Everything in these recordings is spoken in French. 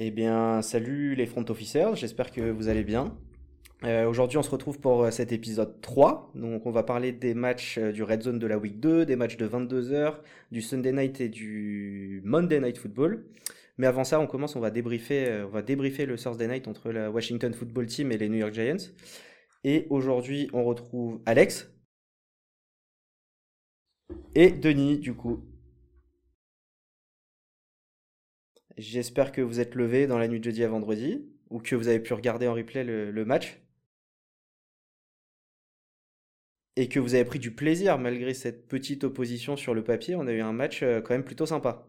Eh bien, salut les front officers, j'espère que vous allez bien. Euh, aujourd'hui, on se retrouve pour euh, cet épisode 3. Donc, on va parler des matchs euh, du Red Zone de la Week 2, des matchs de 22h, du Sunday Night et du Monday Night Football. Mais avant ça, on commence, on va débriefer, on va débriefer le Thursday Night entre la Washington Football Team et les New York Giants. Et aujourd'hui, on retrouve Alex et Denis, du coup. J'espère que vous êtes levé dans la nuit de jeudi à vendredi ou que vous avez pu regarder en replay le, match et que vous avez pris du plaisir malgré cette petite opposition sur le papier. On a eu un match euh, quand même plutôt sympa.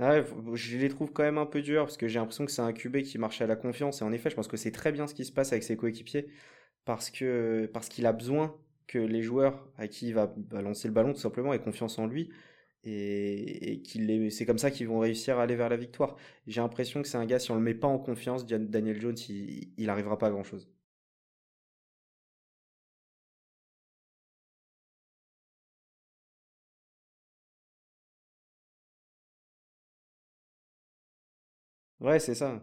Ouais, je les trouve quand même un peu durs parce que j'ai l'impression que c'est un QB qui marche à la confiance. Et en effet, je pense que c'est très bien ce qui se passe avec ses coéquipiers parce qu'il a besoin que les joueurs à qui il va lancer le ballon tout simplement aient confiance en lui et, c'est comme ça qu'ils vont réussir à aller vers la victoire. J'ai l'impression que c'est un gars, si on le met pas en confiance, Daniel Jones, il, il arrivera pas à grand chose. Ouais, c'est ça.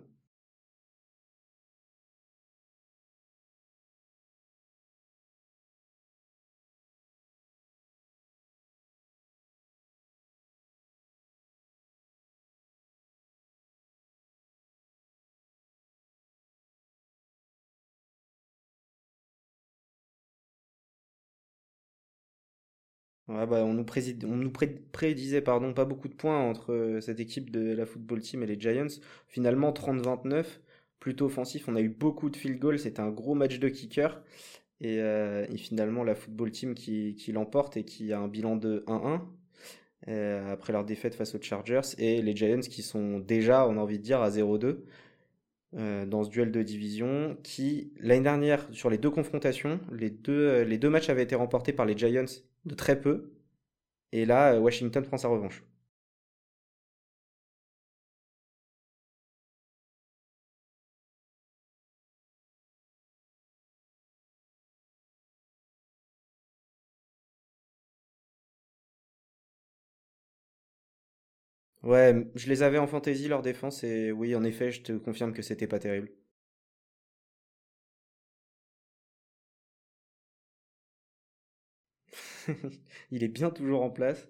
Bah, on nous, nous pré- prédisait pardon, pas beaucoup de points entre euh, cette équipe de la football team et les Giants. Finalement, 30-29, plutôt offensif. On a eu beaucoup de field goals. C'était un gros match de kicker. Et, euh, finalement, la football team qui, l'emporte et qui a un bilan de 1-1 euh, après leur défaite face aux Chargers. Et les Giants qui sont déjà, on a envie de dire, à 0-2 euh, dans ce duel de division. Qui, l'année dernière, sur les deux confrontations, les deux matchs avaient été remportés par les Giants de très peu. Et là, euh, Washington prend sa revanche. Ouais, je les avais en fantasy leur défense et oui, en effet, je te confirme que c'était pas terrible. Il est bien toujours en place.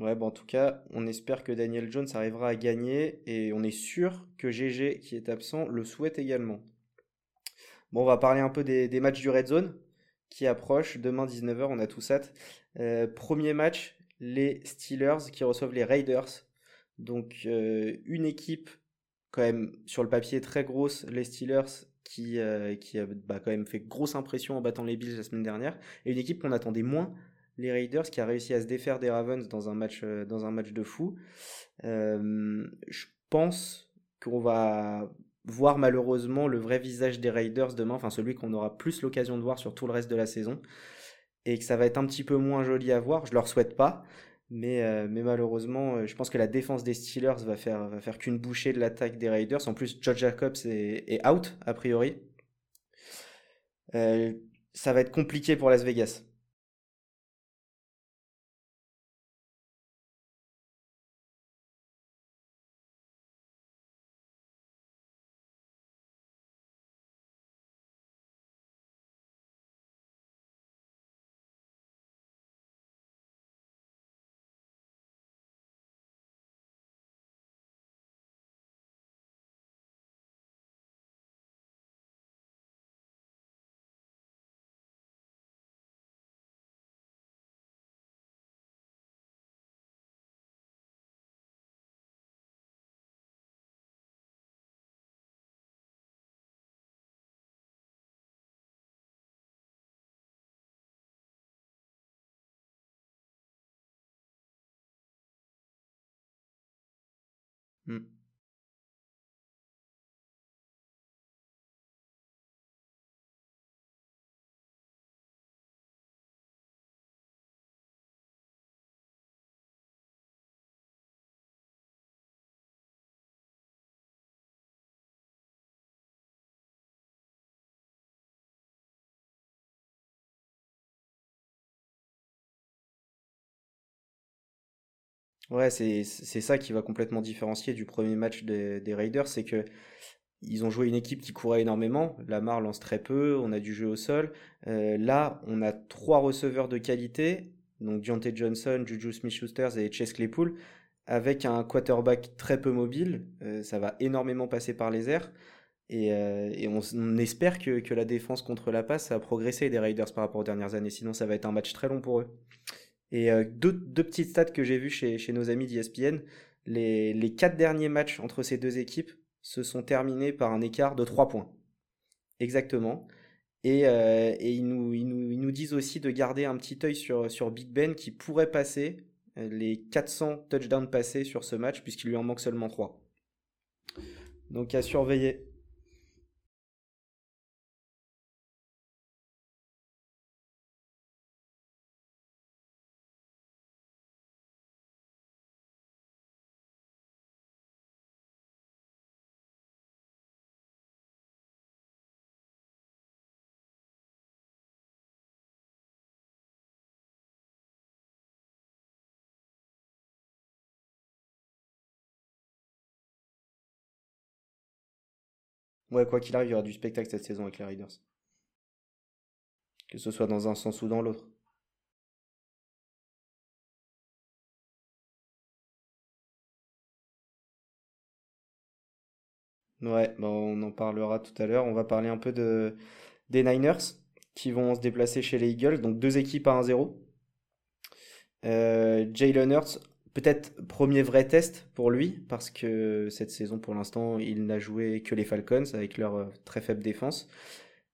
Ouais, bon, en tout cas, on espère que Daniel Jones arrivera à gagner et on est sûr que GG, qui est absent, le souhaite également. Bon, on va parler un peu des, des matchs du Red Zone qui approchent. Demain 19h, on a tout ça. Euh, premier match, les Steelers qui reçoivent les Raiders. Donc euh, une équipe quand même sur le papier très grosse, les Steelers qui, euh, qui a bah, quand même fait grosse impression en battant les Bills la semaine dernière, et une équipe qu'on attendait moins, les Raiders qui a réussi à se défaire des Ravens dans un match, euh, dans un match de fou. je pense qu'on va voir malheureusement le vrai visage des Raiders demain, enfin celui qu'on aura plus l'occasion de voir sur tout le reste de la saison, et que ça va être un petit peu moins joli à voir. Je leur souhaite pas, Mais, euh, mais malheureusement, euh, je pense que la défense des Steelers va faire, va faire qu'une bouchée de l'attaque des Raiders. En plus, George Jacobs est, est out, a priori. Euh, ça va être compliqué pour Las Vegas. Mm. Ouais, c'est ça qui va complètement différencier du premier match des, Raiders, c'est que ils ont joué une équipe qui courait énormément. Lamar lance très peu, on a du jeu au sol. Euh, là, on a trois receveurs de qualité, donc Deontay Johnson, Juju Smith-Schuster et Chase Claypool, avec un quarterback très peu mobile. Euh, ça va énormément passer par les airs. Et, euh, on espère que, que la défense contre la passe a progressé des Raiders par rapport aux dernières années. Sinon, ça va être un match très long pour eux. Et euh, deux, petites stats que j'ai vues chez, chez nos amis d'ESPN. Les, les quatre derniers matchs entre ces deux équipes se sont terminés par un écart de 3 points. Exactement. Et, euh, et ils nous, ils nous, ils nous disent aussi de garder un petit œil sur, sur Big Ben qui pourrait passer euh, les 400 touchdowns passés sur ce match puisqu'il lui en manque seulement 3. Donc à surveiller. Ouais, quoi qu'il arrive, il y aura du spectacle cette saison avec les Raiders. Que ce soit dans un sens ou dans l'autre. Ouais, bah on en parlera tout à l'heure. On va parler un peu de, des Niners qui vont se déplacer chez les Eagles. Donc deux équipes à 1-0. Euh, Jalen Hurts, peut-être premier vrai test pour lui, parce que cette saison, pour l'instant, il n'a joué que les Falcons avec leur euh, très faible défense.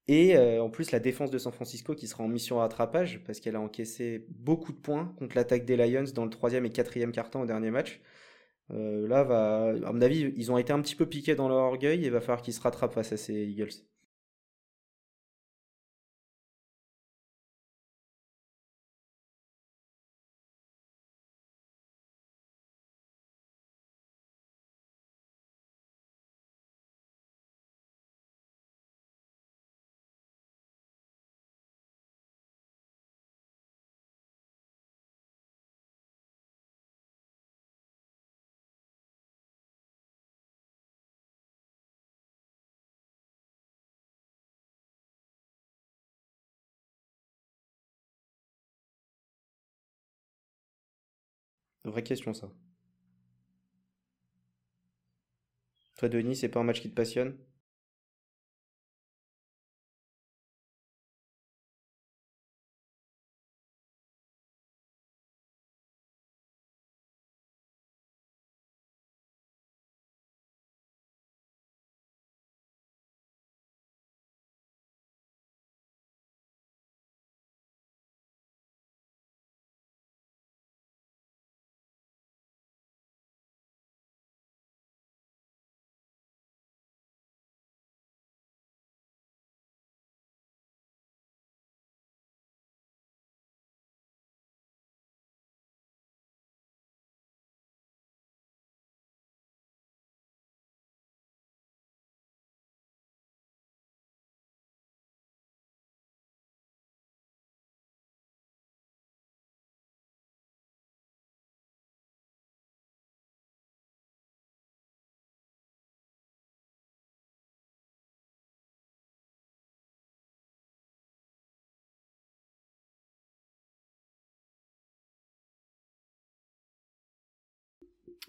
Et euh, en plus, la défense de San Francisco qui sera en mission rattrapage, parce qu'elle a encaissé beaucoup de points contre l'attaque des Lions dans le troisième et quatrième quart-temps au dernier match. Euh, là, à mon avis, ils ont été un petit peu piqués dans leur orgueil et il va falloir qu'ils se rattrapent face à ces Eagles. Vraie question, ça. Toi, Denis, c'est pas un match qui te passionne?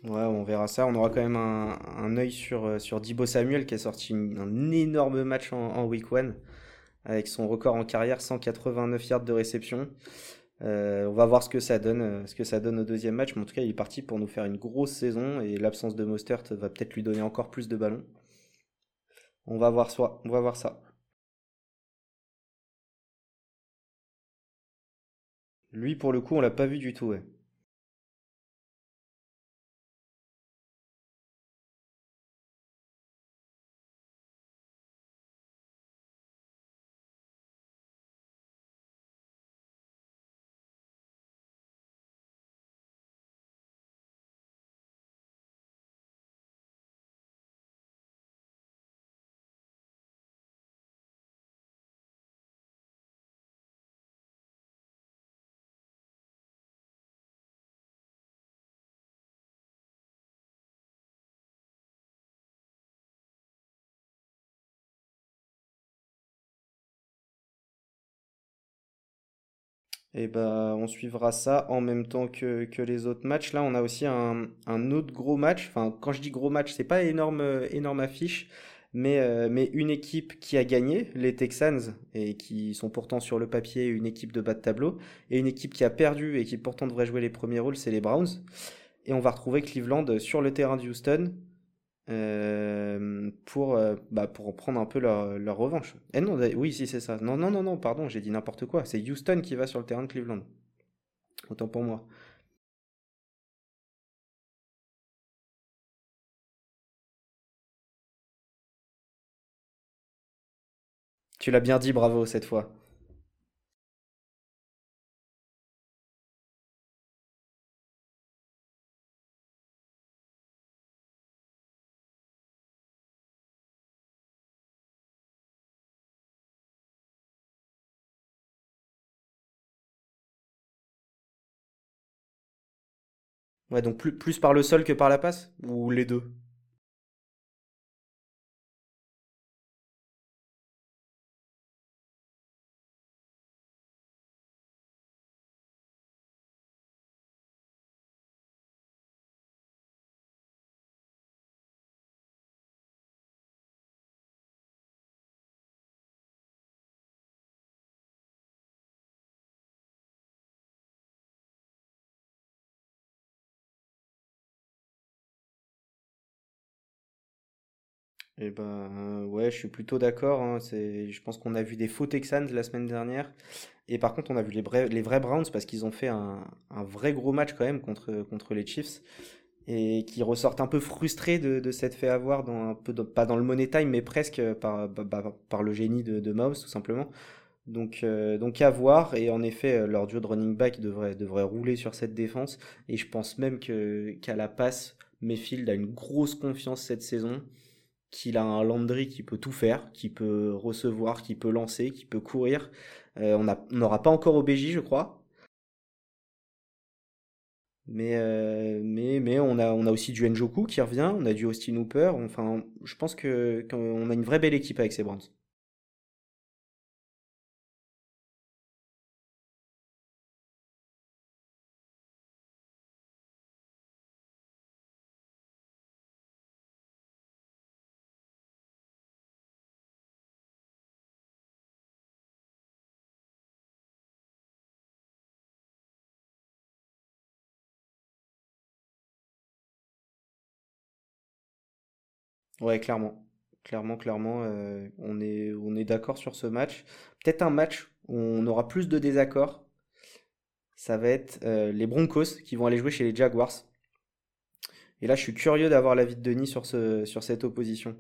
Ouais, on verra ça. On aura quand même un, un œil sur, euh, sur Dibo Samuel qui a sorti un énorme match en, week one avec son record en carrière, 189 yards de réception. Euh, on va voir ce que ça donne, euh, ce que ça donne au deuxième match, mais en tout cas, il est parti pour nous faire une grosse saison et l'absence de Mostert va peut-être lui donner encore plus de ballons. On va voir ça. On va voir ça. Lui, pour le coup, on l'a pas vu du tout. Et bah, on suivra ça en même temps que, les autres matchs. Là, on a aussi un, un autre gros match. Enfin, quand je dis gros match, c'est pas énorme, euh, énorme affiche, mais, euh, mais une équipe qui a gagné, les Texans, et qui sont pourtant sur le papier une équipe de bas de tableau, et une équipe qui a perdu et qui pourtant devrait jouer les premiers rôles, c'est les Browns. Et on va retrouver Cleveland sur le terrain de Houston euh, pour, euh, bah, pour en prendre un peu leur, leur revanche. Eh non, oui, si c'est ça. Non, non, non, non, pardon, j'ai dit n'importe quoi. C'est Houston qui va sur le terrain de Cleveland. Autant pour moi. Tu l'as bien dit, bravo cette fois. Ouais, donc plus, par le sol que par la passe? Ou les deux? Eh ben, ouais, je suis plutôt d'accord. hein, c'est, je pense qu'on a vu des faux Texans la semaine dernière. Et par contre, on a vu les vrais, Browns parce qu'ils ont fait un, vrai gros match quand même contre, contre les Chiefs. Et qui ressortent un peu frustrés de, de s'être fait avoir dans un peu, pas dans le money time, mais presque par, bah, bah, par le génie de, de Mahomes, tout simplement. Donc, euh, donc à voir. Et en effet, euh, leur duo de running back devrait, devrait rouler sur cette défense. Et je pense même que, qu'à la passe, Mayfield a une grosse confiance cette saison qu'il a un Landry qui peut tout faire, qui peut recevoir, qui peut lancer, qui peut courir. Euh, on n'aura pas encore OBJ, je crois, mais, euh, mais, on a, aussi du Njoku qui revient, on a du Austin Hooper. Enfin, je pense qu'on a une vraie belle équipe avec ces Browns. Ouais, clairement. Clairement, clairement, euh, on est, d'accord sur ce match. Peut-être un match où on aura plus de désaccords. Ça va être euh, les Broncos qui vont aller jouer chez les Jaguars. Et là, je suis curieux d'avoir l'avis de Denis sur cette opposition.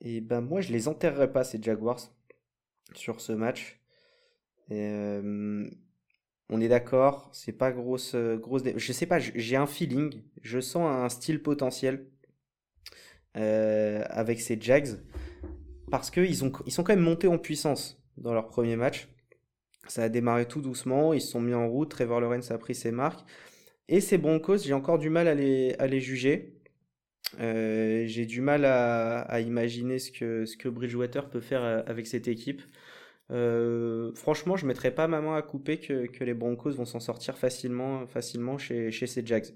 Et ben moi, je les enterrerai pas, ces Jaguars, sur ce match. Euh, on est d'accord, c'est pas grosse, euh, grosse. Je sais pas, j'ai un feeling, je sens un style potentiel euh, avec ces Jags parce qu'ils ils sont quand même montés en puissance dans leur premier match. Ça a démarré tout doucement, ils se sont mis en route, Trevor Lawrence a pris ses marques. Et ces Broncos, j'ai encore du mal à les juger. Euh, j'ai du mal à, imaginer ce que, ce que Bridgewater peut faire euh, avec cette équipe. Euh, franchement, je mettrais pas ma main à couper que, que les Broncos vont s'en sortir facilement, facilement chez, chez ces Jags.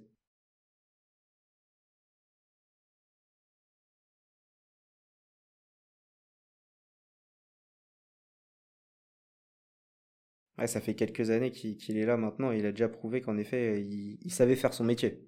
Ouais, ça fait quelques années qu'il est là maintenant et il a déjà prouvé qu'en effet, il savait faire son métier.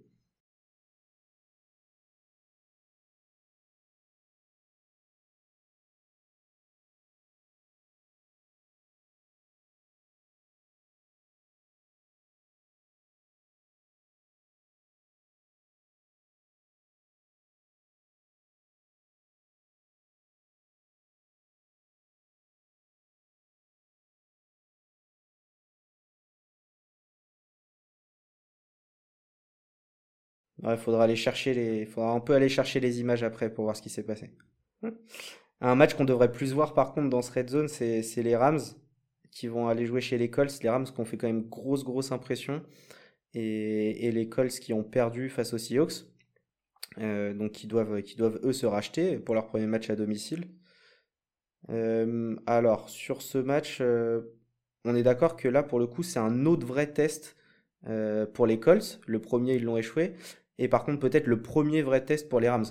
Ouais, faudra aller chercher les, faudra un peu aller chercher les images après pour voir ce qui s'est passé. Un match qu'on devrait plus voir par contre dans ce red zone, c'est les Rams qui vont aller jouer chez les Colts. Les Rams qui ont fait quand même grosse grosse impression et, les Colts qui ont perdu face aux Seahawks. Euh, donc qui doivent eux se racheter pour leur premier match à domicile. Euh, alors sur ce match, euh, on est d'accord que là pour le coup c'est un autre vrai test pour les Colts. Le premier ils l'ont échoué et par contre peut-être le premier vrai test pour les Rams.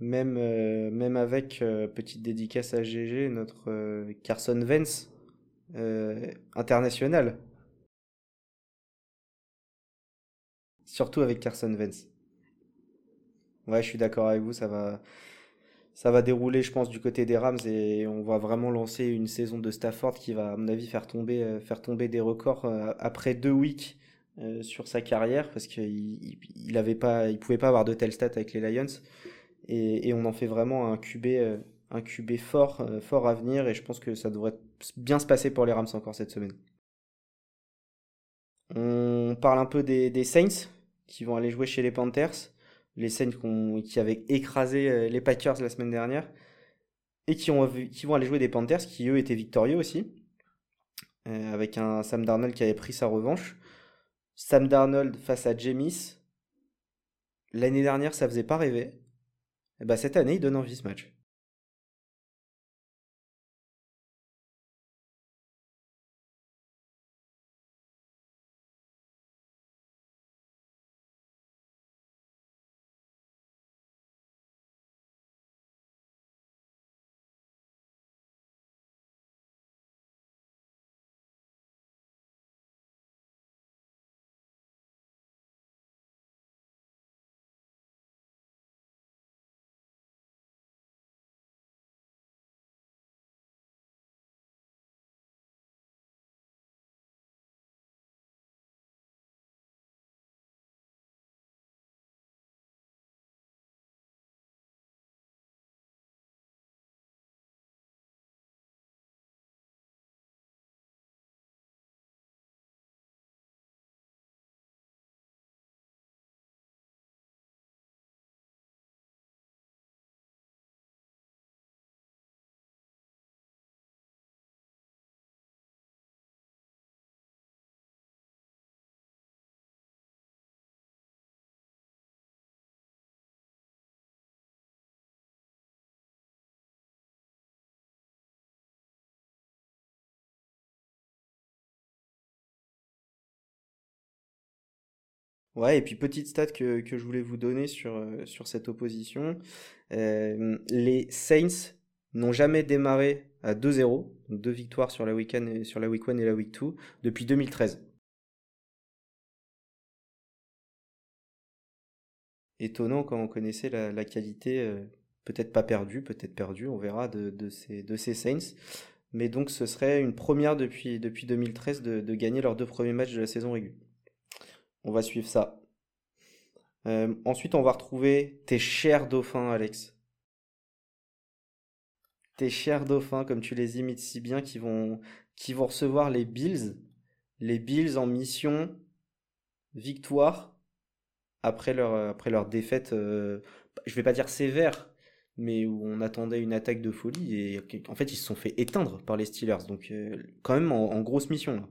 Même, euh, même avec euh, petite dédicace à GG, notre euh, Carson euh, international. Surtout avec Carson Wentz. Ouais, je suis d'accord avec vous, ça va, ça va dérouler, je pense, du côté des Rams et on va vraiment lancer une saison de Stafford qui va, à mon avis, faire tomber, faire tomber des records après deux weeks sur sa carrière parce qu'il il, il pouvait pas avoir de telles stats avec les Lions et, on en fait vraiment un QB, euh, un fort, euh, fort à venir et je pense que ça devrait bien se passer pour les Rams encore cette semaine. On parle un peu des, Saints qui vont aller jouer chez les Panthers. Les Saints qui avaient écrasé euh, les Packers la semaine dernière et qui, ont, qui vont aller jouer des Panthers qui eux étaient victorieux aussi, avec un Sam Darnold qui avait pris sa revanche. Sam Darnold face à Jameis, l'année dernière ça faisait pas rêver. Bah cette année il donne envie ce match. Ouais, et puis petite stat que, que je voulais vous donner sur, euh, sur cette opposition. Euh, les Saints n'ont jamais démarré à 2-0, donc deux victoires sur la week et, sur la week 1 et la week 2 depuis 2013. Étonnant quand on connaissait la, la qualité, euh, peut-être pas perdue, peut-être perdue, on verra, de, de ces, de ces Saints. Mais donc ce serait une première depuis, depuis 2013 de, de gagner leurs deux premiers matchs de la saison régulière. On va suivre ça. Euh, ensuite, on va retrouver tes chers dauphins, Alex. Tes chers dauphins, comme tu les imites si bien, qui vont, recevoir les Bills. Les Bills en mission victoire après leur, après leur défaite, euh, je vais pas dire sévère, mais où on attendait une attaque de folie. Et en fait, ils se sont fait éteindre par les Steelers. Donc, euh, quand même en, en grosse mission, là.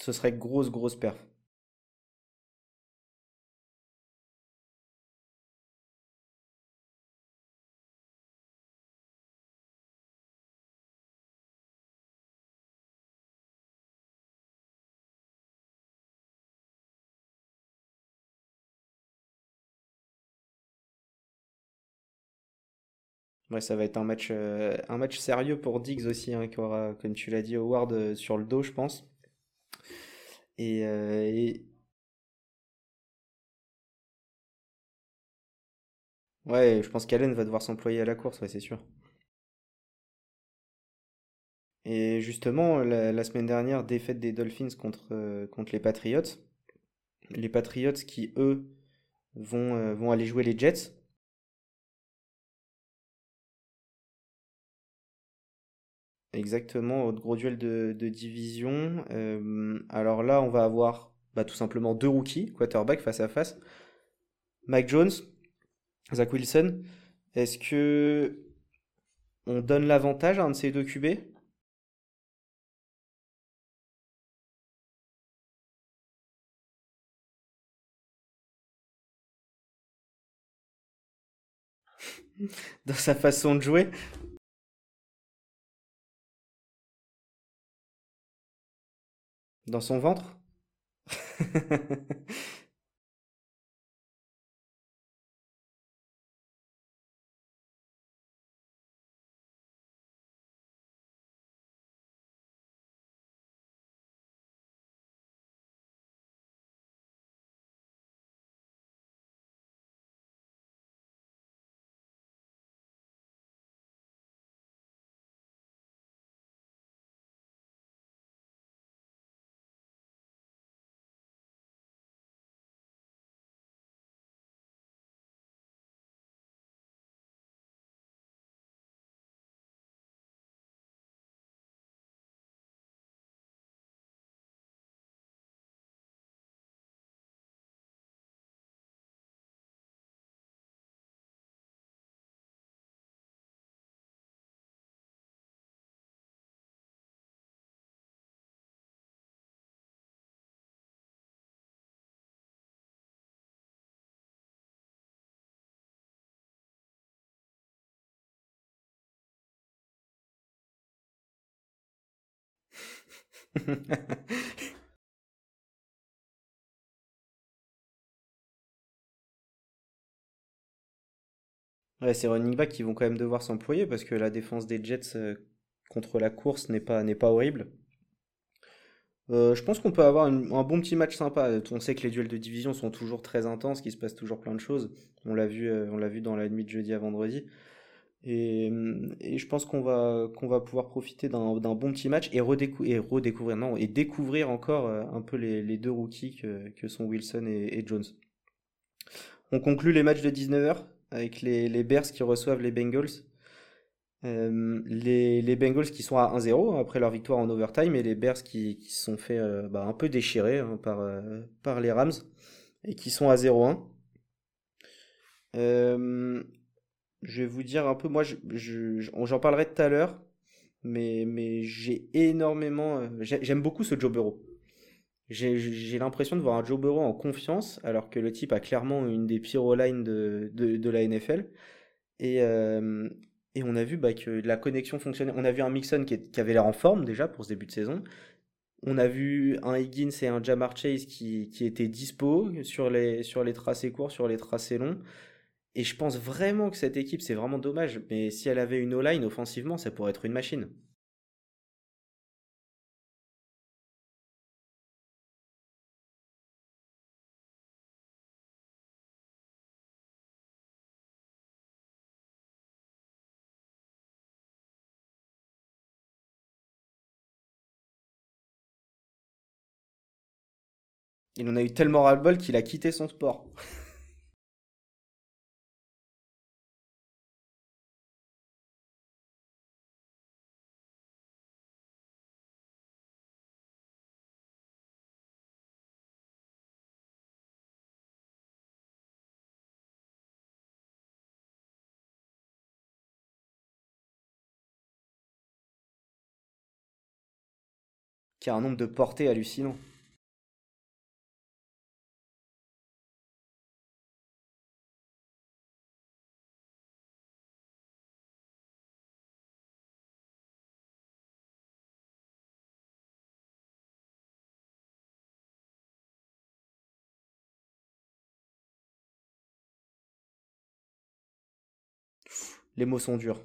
Ce serait grosse, grosse perf. Ouais, ça va être un match, euh, un match sérieux pour Diggs aussi, hein, qui aura, comme tu l'as dit, Howard euh, sur le dos, je pense. Et, euh, et- ouais, je pense qu'Allen va devoir s'employer à la course, ouais, c'est sûr. Et justement, la, semaine dernière, défaite des Dolphins contre, euh, contre les Patriots. Les Patriots qui, eux, vont, euh, vont aller jouer les Jets. Exactement, autre gros duel de, division. Euh, alors là, on va avoir bah, tout simplement deux rookies, quarterback face à face. Mike Jones, Zach Wilson. Est-ce que on donne l'avantage à un de ces deux QB? dans sa façon de jouer, dans son ventre? Ouais, ces running backs qui vont quand même devoir s'employer parce que la défense des Jets euh, contre la course n'est pas, horrible. Euh, je pense qu'on peut avoir un bon petit match sympa. On sait que les duels de division sont toujours très intenses, qu'il se passe toujours plein de choses. On l'a vu, euh, on l'a vu dans la nuit de jeudi à vendredi. Et, hum, et je pense qu'on va, va pouvoir profiter d'un bon petit match et, redécou- et redécouvrir, non, et découvrir encore euh, un peu les, les deux rookies que, sont Wilson et, Jones. On conclut les matchs de 19h avec les, les Bears qui reçoivent les Bengals. Euh, les, les Bengals qui sont à 1-0 hein, après leur victoire en overtime et les Bears qui, qui se sont fait euh, bah, un peu déchirer hein, par, euh, par les Rams et qui sont à 0-1. Je vais vous dire un peu, moi je, je- je- j'en parlerai tout à l'heure, mais, mais j'ai énormément, euh, j'ai- j'aime beaucoup ce Joe Burrow. J'ai l'impression de voir un Joe Burrow en confiance alors que le type a clairement une des pires O-line de, de, la NFL. Et, euh, et on a vu bah, que la connexion fonctionnait. On a vu un Mixon qui, qui avait l'air en forme déjà pour ce début de saison. On a vu un Higgins et un Jamar Chase qui, qui étaient dispo sur les, sur les tracés courts, sur les tracés longs. Et je pense vraiment que cette équipe, c'est vraiment dommage. Mais si elle avait une O-line offensivement, ça pourrait être une machine. Il en a eu tellement ras-le-bol qu'il a quitté son sport. Un nombre de portées hallucinant. Les mots sont durs.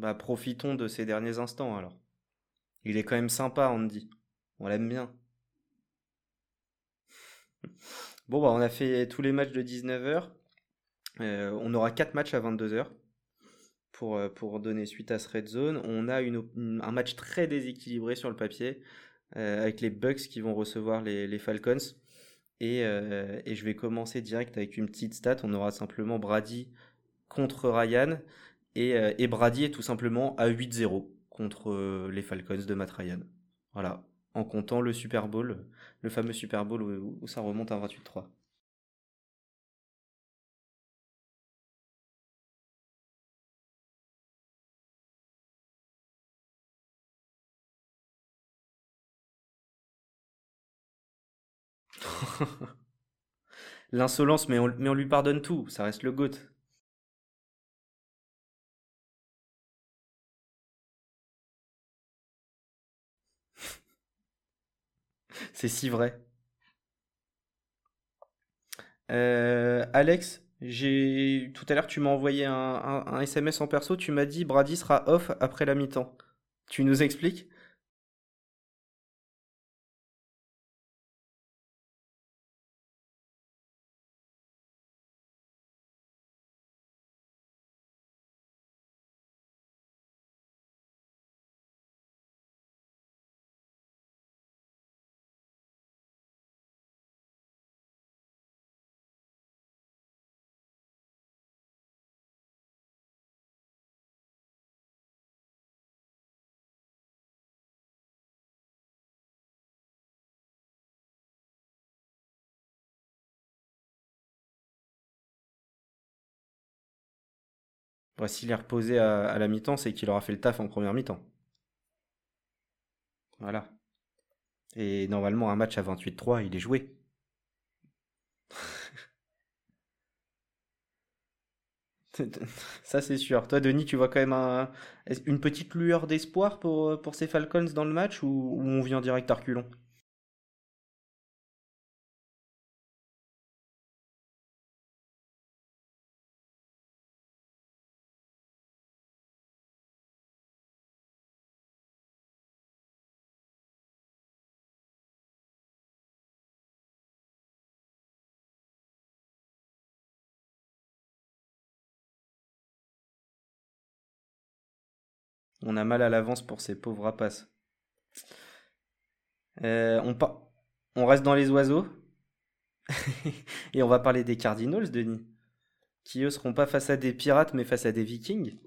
Bah profitons de ces derniers instants alors. Il est quand même sympa, Andy. On l'aime bien. Bon bah on a fait tous les matchs de 19h. on aura 4 matchs à 22h pour, euh, pour donner suite à ce red zone. On a un match très déséquilibré sur le papier euh, avec les Bucks qui vont recevoir les, Falcons. Euh, et je vais commencer direct avec une petite stat. On aura simplement Brady contre Ryan. Et, euh, et Brady est tout simplement à 8-0 contre euh, les Falcons de Matt. Voilà. En comptant le Super Bowl, le fameux Super Bowl où, où ça remonte à 28-3. L'insolence, mais on, mais on lui pardonne tout. Ça reste le GOAT. C'est si vrai. Euh, Alex, j'ai tout à l'heure tu m'as envoyé un, un SMS en perso, tu m'as dit Brady sera off après la mi-temps. Tu nous expliques? S'il est reposé à, la mi-temps, c'est qu'il aura fait le taf en première mi-temps. Voilà. Et normalement, un match à 28-3, il est joué. Ça, c'est sûr. Toi, Denis, tu vois quand même un- une petite lueur d'espoir pour, pour ces Falcons dans le match ou, ou on vient direct à reculons? On a mal à l'avance pour ces pauvres rapaces. Euh, on, on reste dans les oiseaux et on va parler des Cardinals, Denis, qui eux seront pas face à des pirates mais face à des Vikings.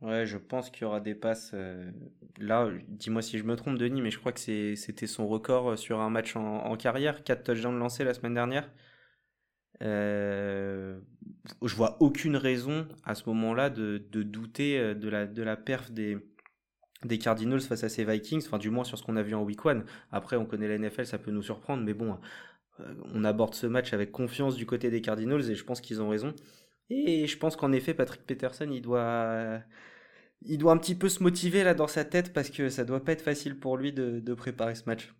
Ouais, je pense qu'il y aura des passes. euh, Là, dis-moi si je me trompe, Denis, mais je crois que c'était son record euh, sur un match en, carrière. 4 touchdowns lancés la semaine dernière. Euh, Je vois aucune raison à ce moment-là de, douter euh, de la, de la perf des, des Cardinals face à ces Vikings, enfin du moins sur ce qu'on a vu en Week 1. Après, on connaît la NFL, ça peut nous surprendre, mais bon, on aborde ce match avec confiance du côté des Cardinals et je pense qu'ils ont raison. Et je pense qu'en effet, Patrick Peterson, il doit, il doit un petit peu se motiver là dans sa tête parce que ça doit pas être facile pour lui de, préparer ce match.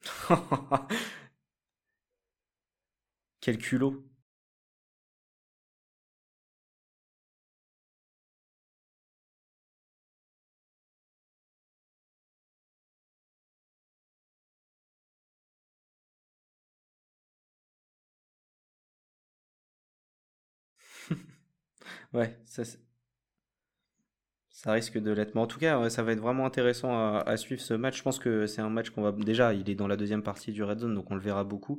Quel culot. Ouais, ça, ça risque de l'être. Mais en tout cas, ça va être vraiment intéressant à suivre ce match. Je pense que c'est un match qu'on va... Déjà, il est dans la deuxième partie du Red Zone, donc on le verra beaucoup.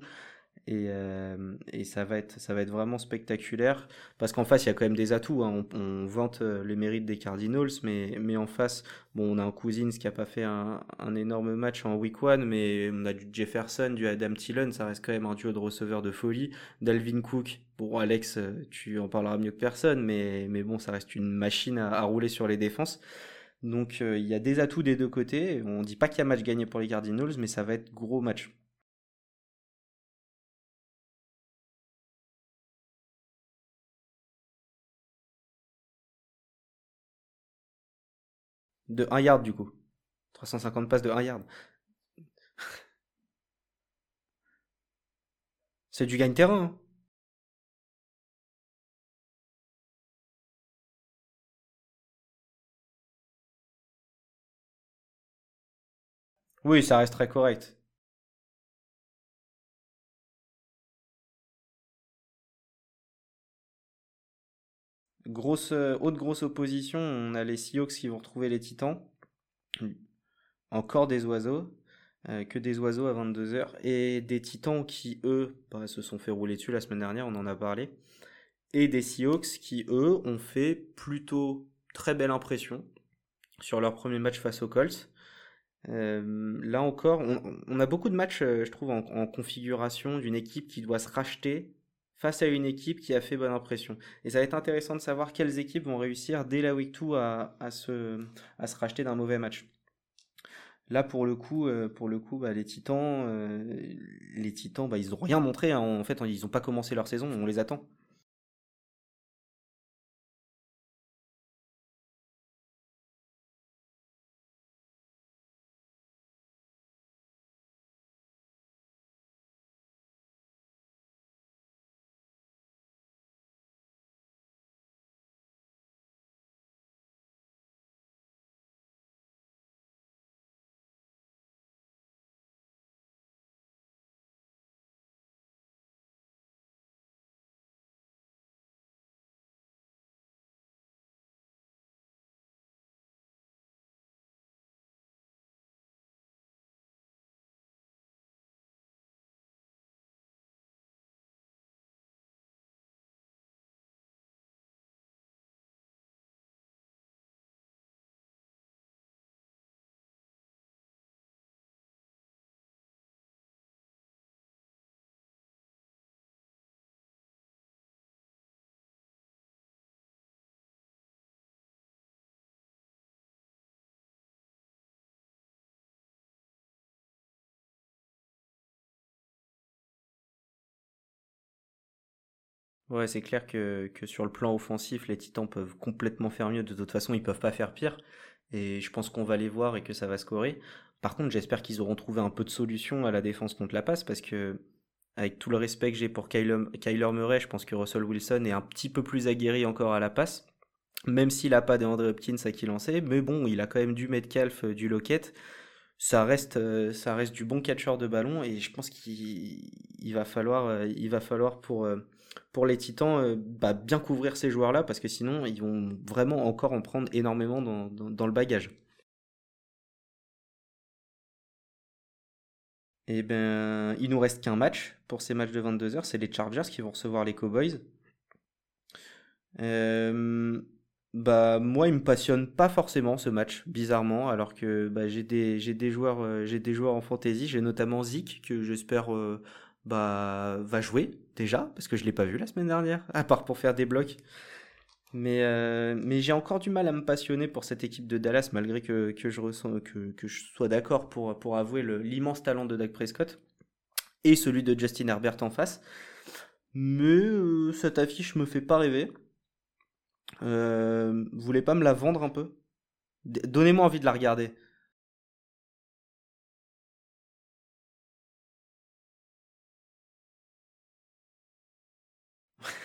Et, euh, et ça va être, ça va être vraiment spectaculaire. Parce qu'en face, il y a quand même des atouts. hein. On, vante euh, les mérites des Cardinals, mais, mais en face, bon, on a un Cousins qui a pas fait un, énorme match en Week 1, mais on a du Jefferson, du Adam Thielen, ça reste quand même un duo de receveurs de folie. Dalvin Cook, bon, Alex, euh, tu en parleras mieux que personne, mais, mais bon, ça reste une machine à, rouler sur les défenses. Donc il y a des atouts des deux côtés. On dit pas qu'il y a match gagné pour les Cardinals, mais ça va être gros match. De un yard du coup. 350 passes de un yard. C'est du gagne-terrain. hein. Oui, ça reste très correct. Grosse, euh, autre grosse opposition, on a les Seahawks qui vont retrouver les Titans. Encore des oiseaux, euh, que des oiseaux à 22 heures. Et des Titans qui, eux, bah, se sont fait rouler dessus la semaine dernière, on en a parlé. Et des Seahawks qui, eux, ont fait plutôt très belle impression sur leur premier match face aux Colts. Euh, là encore, on, a beaucoup de matchs, je trouve, en configuration d'une équipe qui doit se racheter face à une équipe qui a fait bonne impression. Et ça va être intéressant de savoir quelles équipes vont réussir dès la week 2 à, se racheter d'un mauvais match. Là, pour le coup, euh, pour le coup, bah, les Titans, euh, les Titans, bah, ils n'ont rien montré. hein. En fait, ils n'ont pas commencé leur saison. On les attend. Ouais, c'est clair que, que sur le plan offensif, les Titans peuvent complètement faire mieux. De toute façon, ils peuvent pas faire pire. Et je pense qu'on va les voir et que ça va scorer. Par contre, j'espère qu'ils auront trouvé un peu de solution à la défense contre la passe parce que, avec tout le respect que j'ai pour Kyler, Murray, je pense que Russell Wilson est un petit peu plus aguerri encore à la passe. Même s'il a pas DeAndre Hopkins à qui lancer. Mais bon, il a quand même du Metcalf, euh, du Lockett. Ça reste, euh, ça reste du bon catcheur de ballon et je pense qu'il il va falloir, euh, il va falloir pour, pour les Titans euh, bah, bien couvrir ces joueurs-là parce que sinon ils vont vraiment encore en prendre énormément dans, le bagage. Et ben, il nous reste qu'un match pour ces matchs de 22 heures, c'est les Chargers qui vont recevoir les Cowboys. Euh, bah moi il me passionne pas forcément ce match, bizarrement, alors que bah, j'ai des j'ai des joueurs euh, j'ai des joueurs en fantasy, j'ai notamment Zik que j'espère bah va jouer déjà parce que je l'ai pas vu la semaine dernière, à part pour faire des blocs. Mais euh, mais j'ai encore du mal à me passionner pour cette équipe de Dallas malgré que, que je ressens que, que je sois d'accord pour pour avouer l'immense talent de Dak Prescott et celui de Justin Herbert en face. Mais euh, cette affiche me fait pas rêver. Euh, vous voulez pas me la vendre un peu? Donnez-moi envie de la regarder.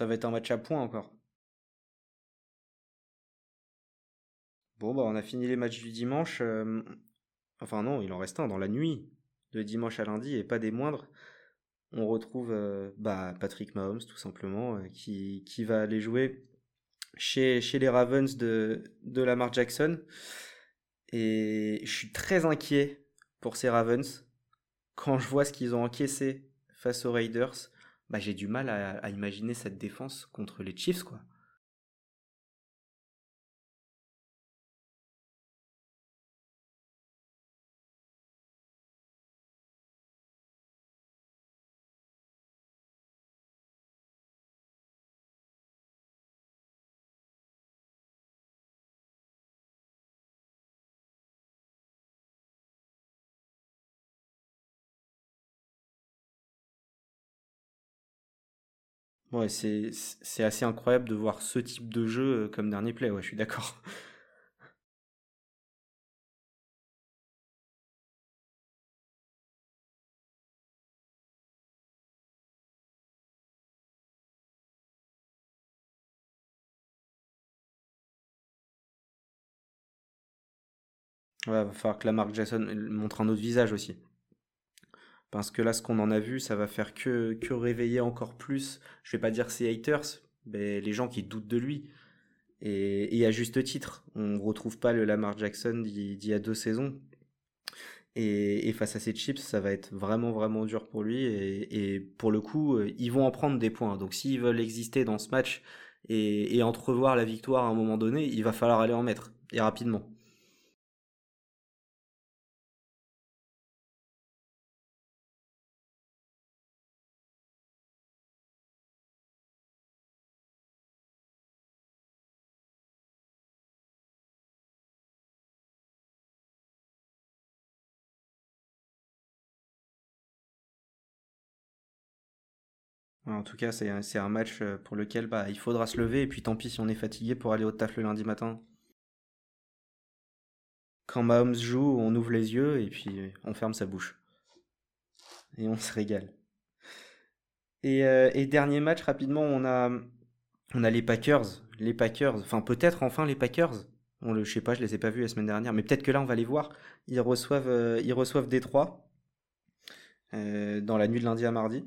Ça va être un match à points encore. Bon, bah, on a fini les matchs du dimanche. euh, Enfin, non, il en reste un dans la nuit de dimanche à lundi et pas des moindres. On retrouve euh, bah, Patrick Mahomes, tout simplement, euh, qui, qui va aller jouer chez, les Ravens de, de Lamar Jackson. Et je suis très inquiet pour ces Ravens. Quand je vois ce qu'ils ont encaissé face aux Raiders, bah, j'ai du mal à, à imaginer cette défense contre les Chiefs, quoi. Ouais, c'est assez incroyable de voir ce type de jeu euh, comme dernier play, ouais, je suis d'accord. Ouais, va falloir que la marque Jason montre un autre visage aussi. Parce que là, ce qu'on en a vu, ça va faire que, que réveiller encore plus, je vais pas dire ses haters, mais les gens qui doutent de lui. Et, à juste titre, on retrouve pas le Lamar Jackson d'il y a deux saisons. Et, face à ces chips, ça va être vraiment vraiment dur pour lui. Et, pour le coup, euh, ils vont en prendre des points. Donc s'ils veulent exister dans ce match et entrevoir la victoire à un moment donné, il va falloir aller en mettre. Et rapidement. En tout cas, c'est un- match euh, pour lequel bah, il faudra se lever. Et puis tant pis si on est fatigué pour aller au taf le lundi matin. Quand Mahomes joue, on ouvre les yeux et puis on ferme sa bouche. Et on se régale. Et, euh, dernier match, rapidement, on a, les Packers. Les Packers, enfin peut-être enfin les Packers. On le, je sais pas, je les ai pas vus la semaine dernière, mais peut-être que là on va les voir. Ils reçoivent, euh, ils reçoivent Détroit euh, dans la nuit de lundi à mardi.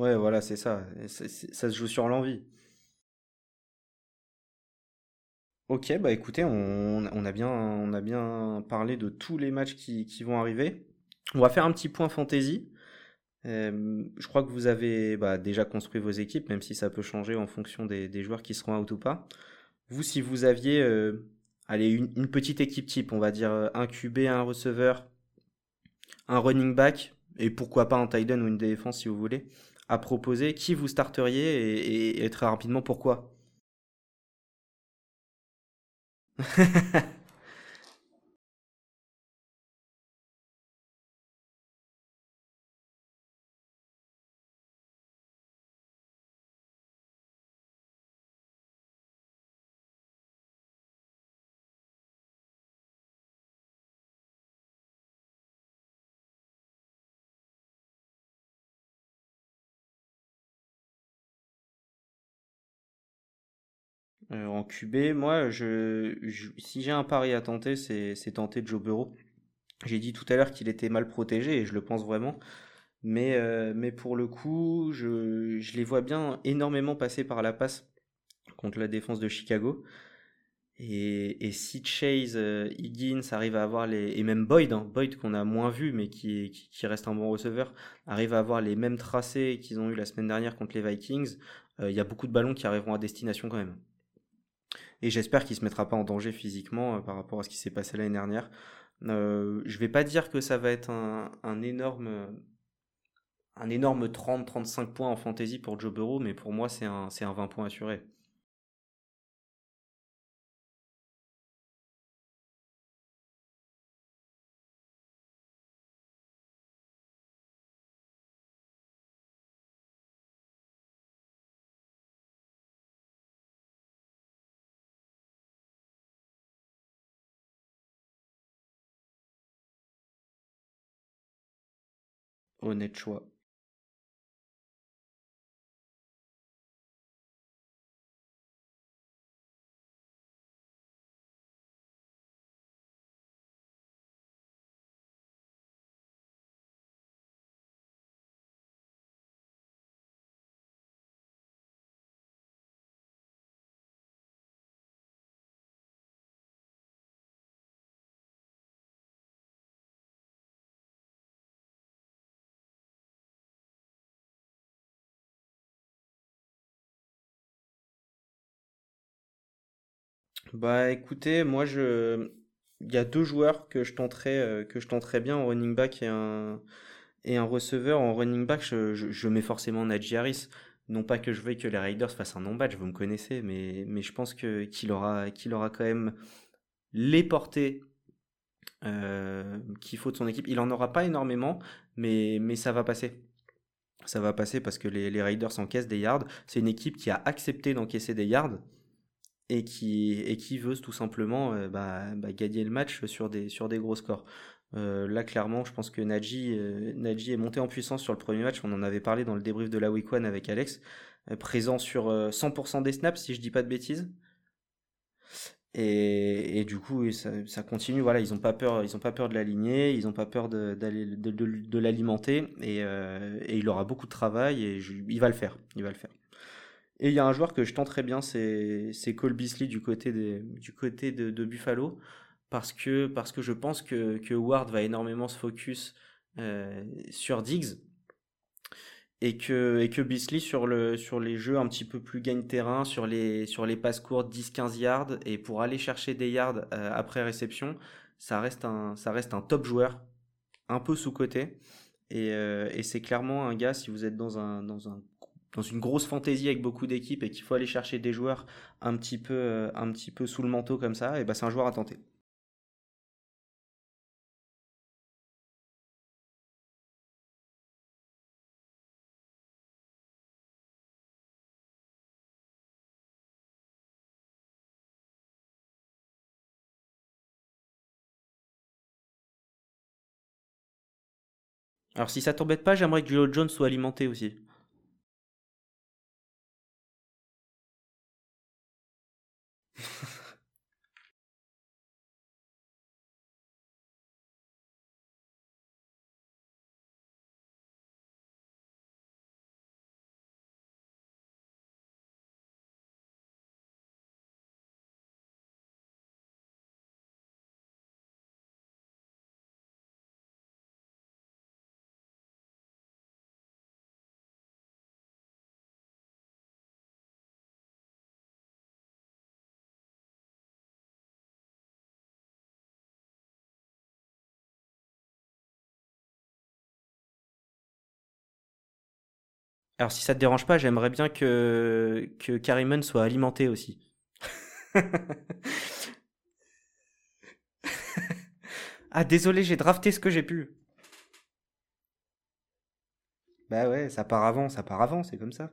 Ouais, voilà, c'est ça. Ça se joue sur l'envie. Ok, bah écoutez, on, a bien, on a bien parlé de tous les matchs qui, vont arriver. On va faire un petit point fantasy. Euh, je crois que vous avez bah, déjà construit vos équipes, même si ça peut changer en fonction des, joueurs qui seront out ou pas. Vous, si vous aviez euh, allez, une, une petite équipe type, on va dire euh, un QB, un receveur, un running back, et pourquoi pas un tight end ou une défense si vous voulez, à proposer, qui vous starteriez et, et- et très rapidement pourquoi? Euh, en QB, moi, si j'ai un pari à tenter, c'est tenter Joe Burrow. J'ai dit tout à l'heure qu'il était mal protégé et je le pense vraiment. Mais, euh, pour le coup, je, les vois bien énormément passer par la passe contre la défense de Chicago. Et, si Chase, euh, Higgins arrive à avoir les. Et même Boyd, hein, Boyd qu'on a moins vu, mais qui, qui, reste un bon receveur, arrive à avoir les mêmes tracés qu'ils ont eu la semaine dernière contre les Vikings, il y a beaucoup de ballons qui arriveront à destination quand même. Et j'espère qu'il se mettra pas en danger physiquement euh, par rapport à ce qui s'est passé l'année dernière. Euh, je vais pas dire que ça va être un, énorme un énorme 30-35 points en fantasy pour Joe Burrow, mais pour moi c'est un, c'est un 20 points assuré. Honnête choix. Bah écoutez, moi je il y a deux joueurs que je tenterais euh, que je tenterais bien en running back et un et receveur en running back, je, mets forcément Najee Harris. Non pas que je veuille que les Raiders fassent un non-badge, vous me connaissez, mais, mais je pense que qu'il aura qu'il aura quand même les portées euh, qu'il faut de son équipe. Il en aura pas énormément, mais mais ça va passer. Ça va passer parce que les, les Raiders encaissent des yards. C'est une équipe qui a accepté d'encaisser des yards et qui, et qui veut tout simplement euh, bah, bah, gagner le match sur des, sur des gros scores. Euh, là, clairement, je pense que Nadji, euh, est monté en puissance sur le premier match. On en avait parlé dans le débrief de la Week One avec Alex. Euh, présent sur euh, 100% des snaps, si je dis pas de bêtises. Et, et du coup, ça, continue. Voilà, ils ont pas peur, ils ont pas peur de l'aligner, ils ont pas peur de, de, de, l'alimenter. Et, et il aura beaucoup de travail et il va le faire. Il va le faire. Et il y a un joueur que je tente très bien, c'est Cole Beasley du côté du côté de, Buffalo, parce que parce que je pense que que Ward va énormément se focus euh, sur Diggs et que et que Beasley sur le sur les jeux un petit peu plus gagne-terrain, sur les sur les passes courtes 10-15 yards et pour aller chercher des yards euh, après réception, ça reste un ça reste un top joueur, un peu sous-coté. Et, euh, et c'est clairement un gars, si vous êtes dans un, dans un, dans une grosse fantaisie avec beaucoup d'équipes et qu'il faut aller chercher des joueurs un petit peu, euh, un petit peu sous le manteau comme ça, et ben c'est un joueur à tenter. Alors si ça t'embête pas, j'aimerais que Julio Jones soit alimenté aussi. Alors si ça te dérange pas, j'aimerais bien que, que soit alimenté aussi. Ah désolé, j'ai drafté ce que j'ai pu. Bah ouais, ça part avant, ça part avant, c'est comme ça.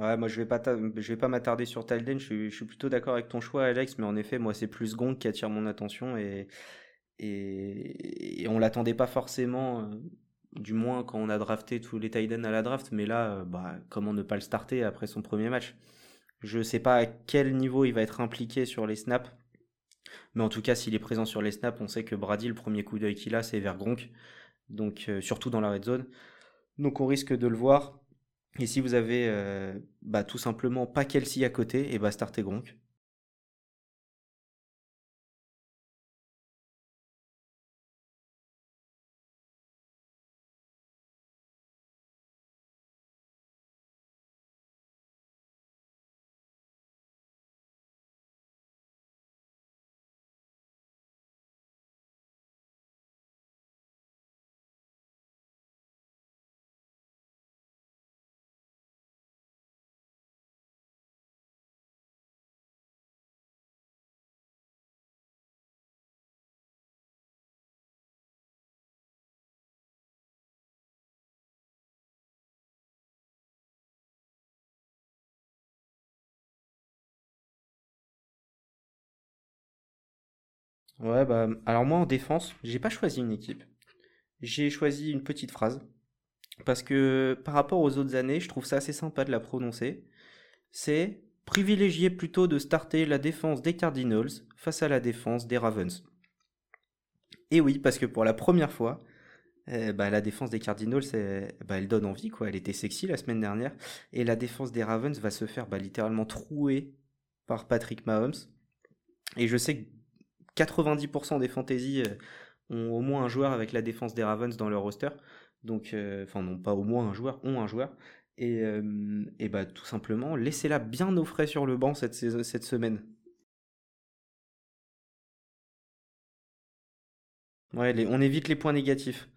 Ouais, moi je vais pas vais pas m'attarder sur Talden, je suis, plutôt d'accord avec ton choix Alex, mais en effet moi c'est plus Gong qui attire mon attention et, et, et on l'attendait pas forcément, euh, du moins quand on a drafté tous les Titans à la draft, mais là euh, bah comment ne pas le starter après son premier match? Je sais pas à quel niveau il va être impliqué sur les snaps, mais en tout cas s'il est présent sur les snaps, on sait que Brady le premier coup d'œil qu'il a c'est vers Gronk, donc euh, surtout dans la red zone. Donc on risque de le voir. Et si vous avez euh, bah, tout simplement pas Kelsey à côté, et bah startez Gronk. Ouais, bah alors moi en défense, j'ai pas choisi une équipe. J'ai choisi une petite phrase. Parce que par rapport aux autres années, je trouve ça assez sympa de la prononcer. C'est privilégier plutôt de starter la défense des Cardinals face à la défense des Ravens. Et oui, parce que pour la première fois, Euh, bah, la défense des Cardinals, bah, elle donne envie, quoi. Elle était sexy la semaine dernière. Et la défense des Ravens va se faire bah, littéralement trouer par Patrick Mahomes. Et je sais que 90% des fantaisies euh, ont au moins un joueur avec la défense des Ravens dans leur roster. Donc, euh, enfin, non pas au moins un joueur, ont un joueur. Et, euh, et bah, tout simplement, laissez-la bien au frais sur le banc cette, cette semaine. Ouais, on évite les points négatifs.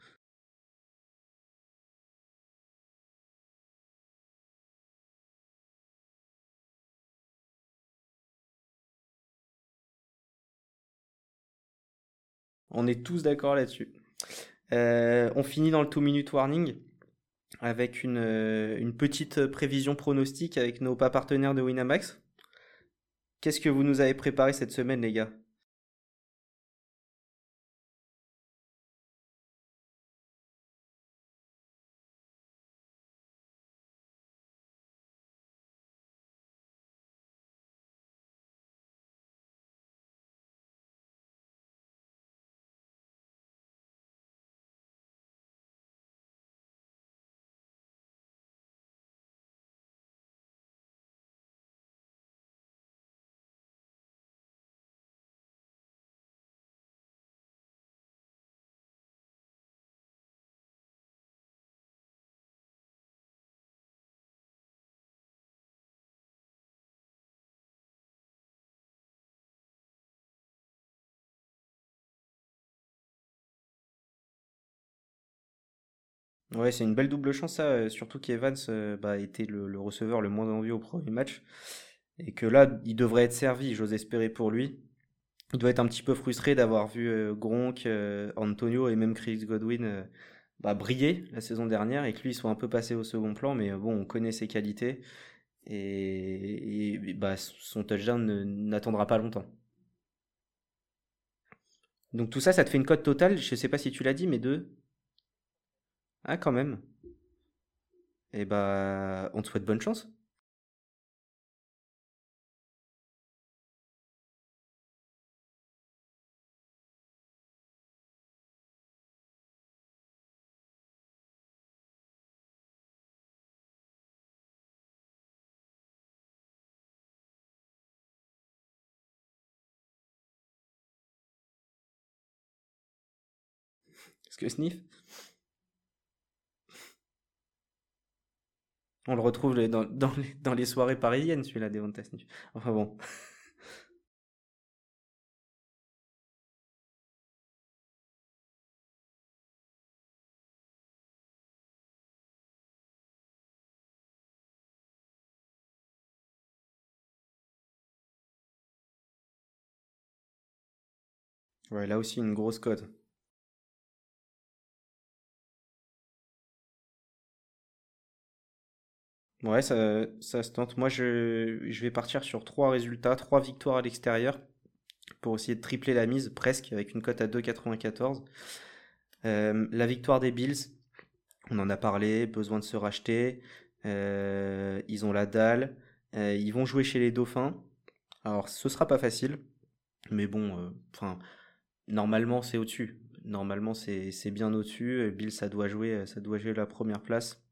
On est tous d'accord là-dessus. Euh, on finit dans le two-minute warning avec une, euh, une petite prévision pronostique avec nos pas partenaires de Winamax. Qu'est-ce que vous nous avez préparé cette semaine, les gars? Ouais, c'est une belle double chance, ça, euh, surtout qu'Evans euh, bah, était le, receveur le moins en vue au premier match. Et que là, il devrait être servi, j'ose espérer pour lui. Il doit être un petit peu frustré d'avoir vu euh, Gronk, Antonio et même Chris Godwin bah, briller la saison dernière et que lui soit un peu passé au second plan. Mais bon, on connaît ses qualités et, bah, son touchdown ne- n'attendra pas longtemps. Donc tout ça, ça te fait une cote totale, je sais pas si tu l'as dit, mais de... Ah, quand même. Et bah, on te souhaite bonne chance. Parce que Sniff, on le retrouve dans, les, soirées parisiennes, celui-là, Devonta Sniff. Enfin bon. Ouais, là aussi, une grosse cote. Ouais, ça, se tente. Moi, je, vais partir sur trois résultats, trois victoires à l'extérieur pour essayer de tripler la mise, presque, avec une cote à 2,94. Euh, la victoire des Bills, on en a parlé, besoin de se racheter. Euh, ils ont la dalle. Euh, ils vont jouer chez les Dauphins. Alors, ce sera pas facile, mais bon, normalement, c'est au-dessus. Normalement, c'est bien au-dessus. Bills, ça doit jouer, ça doit jouer la première place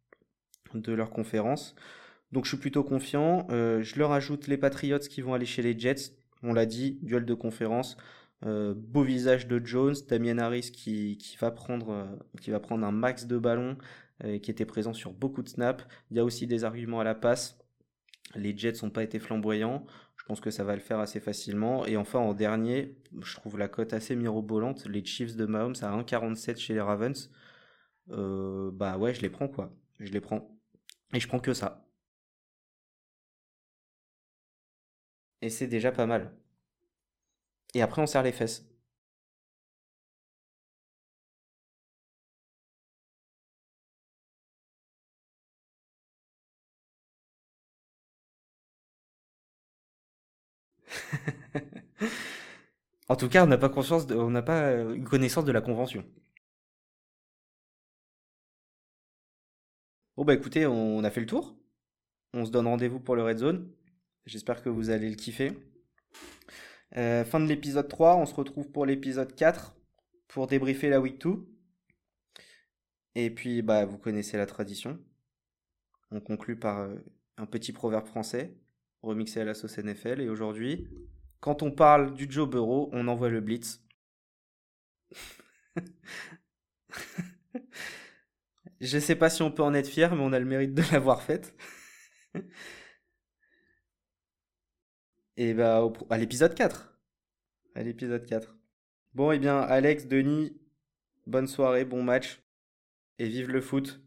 de leur conférence. Donc je suis plutôt confiant. Euh, je leur ajoute les Patriots qui vont aller chez les Jets. On l'a dit, duel de conférence. Euh, beau visage de Jones, Damien Harris qui, qui, va prendre, euh, qui va prendre un max de ballons, qui était présent sur beaucoup de snaps. Il y a aussi des arguments à la passe. Les Jets n'ont pas été flamboyants. Je pense que ça va le faire assez facilement. Et enfin, en dernier, je trouve la cote assez mirobolante. Les Chiefs de Mahomes à 1,47 chez les Ravens. bah ouais, je les prends quoi. Je les prends. Et je prends que ça. Et c'est déjà pas mal. Et après, on serre les fesses. En tout cas, on n'a pas conscience on n'a pas euh, connaissance de la convention. Bon bah écoutez, on a fait le tour. On se donne rendez-vous pour le Red Zone. J'espère que vous allez le kiffer. Euh, fin de l'épisode 3, on se retrouve pour l'épisode 4 pour débriefer la week 2. Et puis bah vous connaissez la tradition. On conclut par euh, un petit proverbe français remixé à la sauce NFL et aujourd'hui, quand on parle du Joe Burrow, on envoie le blitz. Je sais pas si on peut en être fier, mais on a le mérite de l'avoir faite. Et bah, à l'épisode 4. À l'épisode 4. Bon, et eh bien, Alex, Denis, bonne soirée, bon match. Et vive le foot.